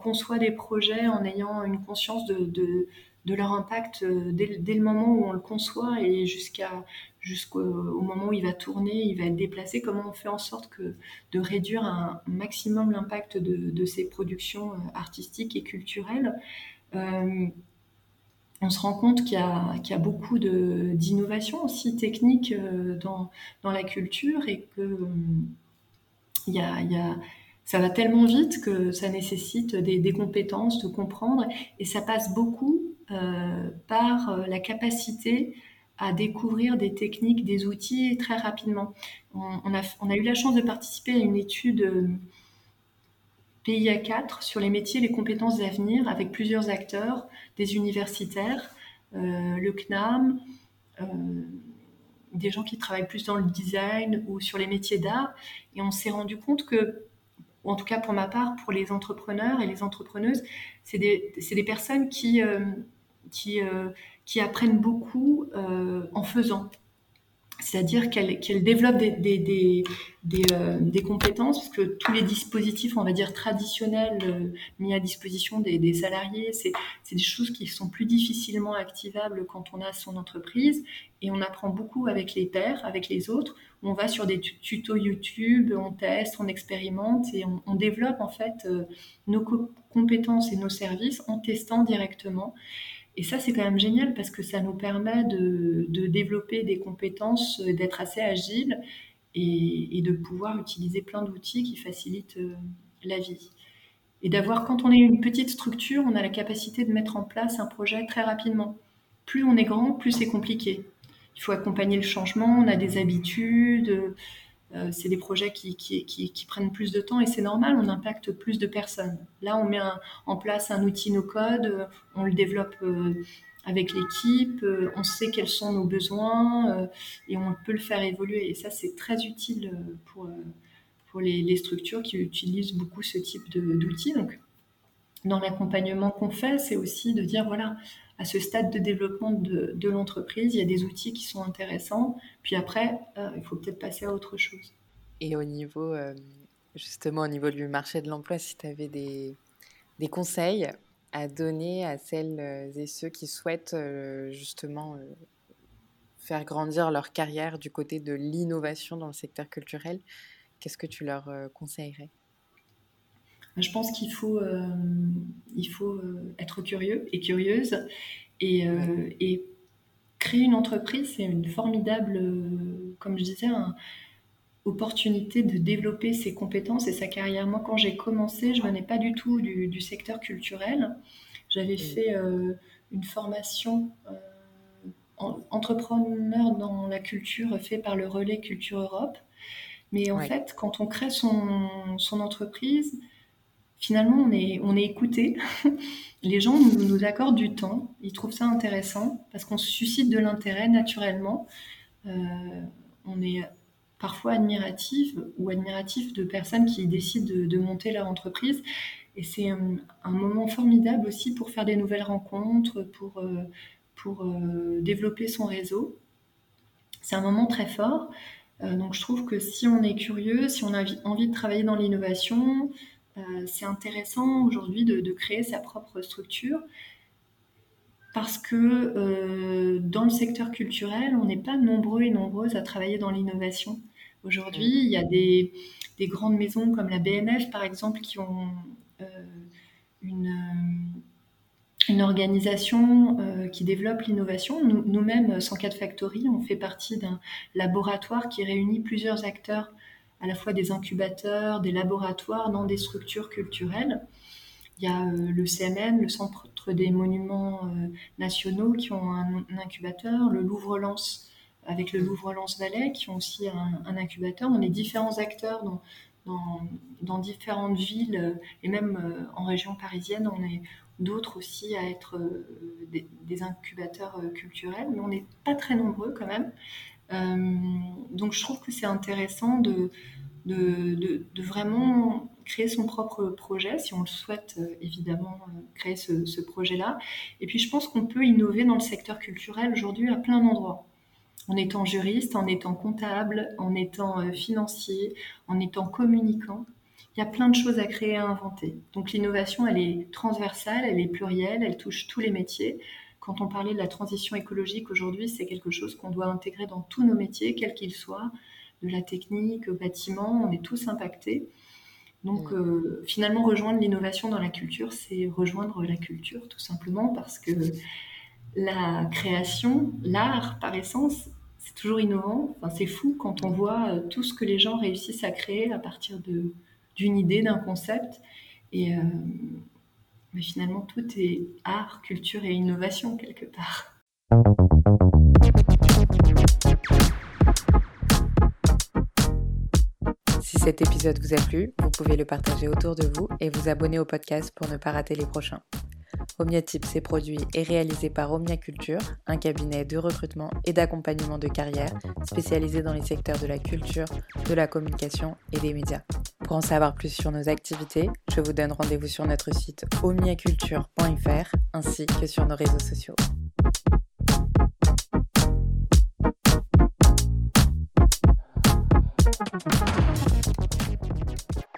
conçoit des projets en ayant une conscience de, leur impact euh, dès, le moment où on le conçoit et jusqu'au moment où il va tourner, il va être déplacé, comment on fait en sorte de réduire un maximum l'impact de, ces productions artistiques et culturelles? On se rend compte qu'il y, a beaucoup d'innovations aussi techniques euh, dans, la culture et que il ça va tellement vite que ça nécessite des, compétences, de comprendre, et ça passe beaucoup euh, par euh, la capacité à découvrir des techniques, des outils très rapidement. On, a, on a, eu la chance de participer à une étude PIA 4 sur les métiers et les compétences d'avenir avec plusieurs acteurs, des universitaires, euh, le CNAM, euh, des gens qui travaillent plus dans le design ou sur les métiers d'art. Et on s'est rendu compte que, en tout cas pour ma part, pour les entrepreneurs et les entrepreneuses, c'est des, des, personnes qui, euh, qui, qui, apprennent beaucoup en faisant c'est-à-dire qu'elle développe euh, des, compétences, parce que tous les dispositifs, on va dire, traditionnels euh, mis à disposition des, salariés, c'est des choses qui sont plus difficilement activables quand on a son entreprise, et on apprend beaucoup avec les pairs, avec les autres, on va sur des tutos YouTube, on teste, on expérimente, et on, développe en fait euh, nos compétences et nos services en testant directement. Et ça, c'est quand même génial parce que ça nous permet de, développer des compétences, d'être assez agile et, de pouvoir utiliser plein d'outils qui facilitent la vie. Et d'avoir, quand on est une petite structure, on a la capacité de mettre en place un projet très rapidement. Plus on est grand, plus c'est compliqué. Il faut accompagner le changement, on a des habitudes, euh, c'est des projets qui, qui, prennent plus de temps et c'est normal, on impacte plus de personnes. Là, on met en place un outil no-code, on le développe euh, avec l'équipe, euh, on sait quels sont nos besoins et on peut le faire évoluer. Et ça, c'est très utile pour, pour les, structures qui utilisent beaucoup ce type d'outils. Donc, dans l'accompagnement qu'on fait, c'est aussi de dire, voilà, à ce stade de développement de, l'entreprise, il y a des outils qui sont intéressants, puis après, euh, il faut peut-être passer à autre chose. Et au niveau, euh, justement, au niveau du marché de l'emploi, si tu avais des, des, conseils à donner à celles et ceux qui souhaitent justement faire grandir leur carrière du côté de l'innovation dans le secteur culturel, qu'est-ce que tu leur conseillerais? Je pense qu'il faut, euh, il faut euh, être curieux et curieuse et, euh, et créer une entreprise, c'est une formidable, comme je disais, opportunité de développer ses compétences et sa carrière. Moi, quand j'ai commencé, je venais pas du tout du, secteur culturel. J'avais fait une formation entrepreneur dans la culture fait par le Relais Culture Europe. Mais en fait, quand on crée son, son entreprise, finalement, on est, on est écouté. Les gens nous, accordent du temps. Ils trouvent ça intéressant parce qu'on suscite de l'intérêt naturellement. Euh, on est parfois admiratif ou admiratif de personnes qui décident de, monter leur entreprise. Et c'est un, moment formidable aussi pour faire des nouvelles rencontres, pour, euh, pour euh, développer son réseau. C'est un moment très fort. donc je trouve que si on est curieux, si on a envie de travailler dans l'innovation, c'est intéressant aujourd'hui de, créer sa propre structure parce que euh, dans le secteur culturel, on n'est pas nombreux et nombreuses à travailler dans l'innovation. Aujourd'hui, il y a des, grandes maisons comme la BNF, par exemple, qui ont euh, une, organisation qui développe l'innovation. Nous-mêmes, 104 Factory, on fait partie d'un laboratoire qui réunit plusieurs acteurs à la fois des incubateurs, des laboratoires dans des structures culturelles. Il y a euh, le CMN, le Centre des monuments euh, nationaux, qui ont un, incubateur, le Louvre-Lens avec le Louvre-Lens Valais, qui ont aussi un, incubateur. On est différents acteurs dans, différentes villes euh, et même en région parisienne, on est d'autres aussi à être des, incubateurs culturels, mais on n'est pas très nombreux quand même. Euh, donc je trouve que c'est intéressant de, de, vraiment créer son propre projet, si on le souhaite euh, évidemment euh, créer ce, projet-là. Et puis je pense qu'on peut innover dans le secteur culturel aujourd'hui à plein d'endroits. En étant juriste, en étant comptable, en étant financier, en étant communicant. Il y a plein de choses à créer, à inventer. Donc l'innovation, elle est transversale, elle est plurielle, elle touche tous les métiers. Quand on parlait de la transition écologique aujourd'hui, c'est quelque chose qu'on doit intégrer dans tous nos métiers, quels qu'ils soient, de la technique au bâtiment, on est tous impactés. Donc mm. euh, finalement, rejoindre l'innovation dans la culture, c'est rejoindre la culture tout simplement parce que la création, l'art par essence, c'est toujours innovant. Enfin, c'est fou quand on voit euh, tout ce que les gens réussissent à créer à partir d'une idée, d'un concept. Et, euh, mais finalement, tout est art, culture et innovation quelque part. Si cet épisode vous a plu, vous pouvez le partager autour de vous et vous abonner au podcast pour ne pas rater les prochains. Omnia Tips est produit et réalisé par Omnia Culture, un cabinet de recrutement et d'accompagnement de carrière spécialisé dans les secteurs de la culture, de la communication et des médias. Pour en savoir plus sur nos activités, je vous donne rendez-vous sur notre site omniaculture.fr ainsi que sur nos réseaux sociaux.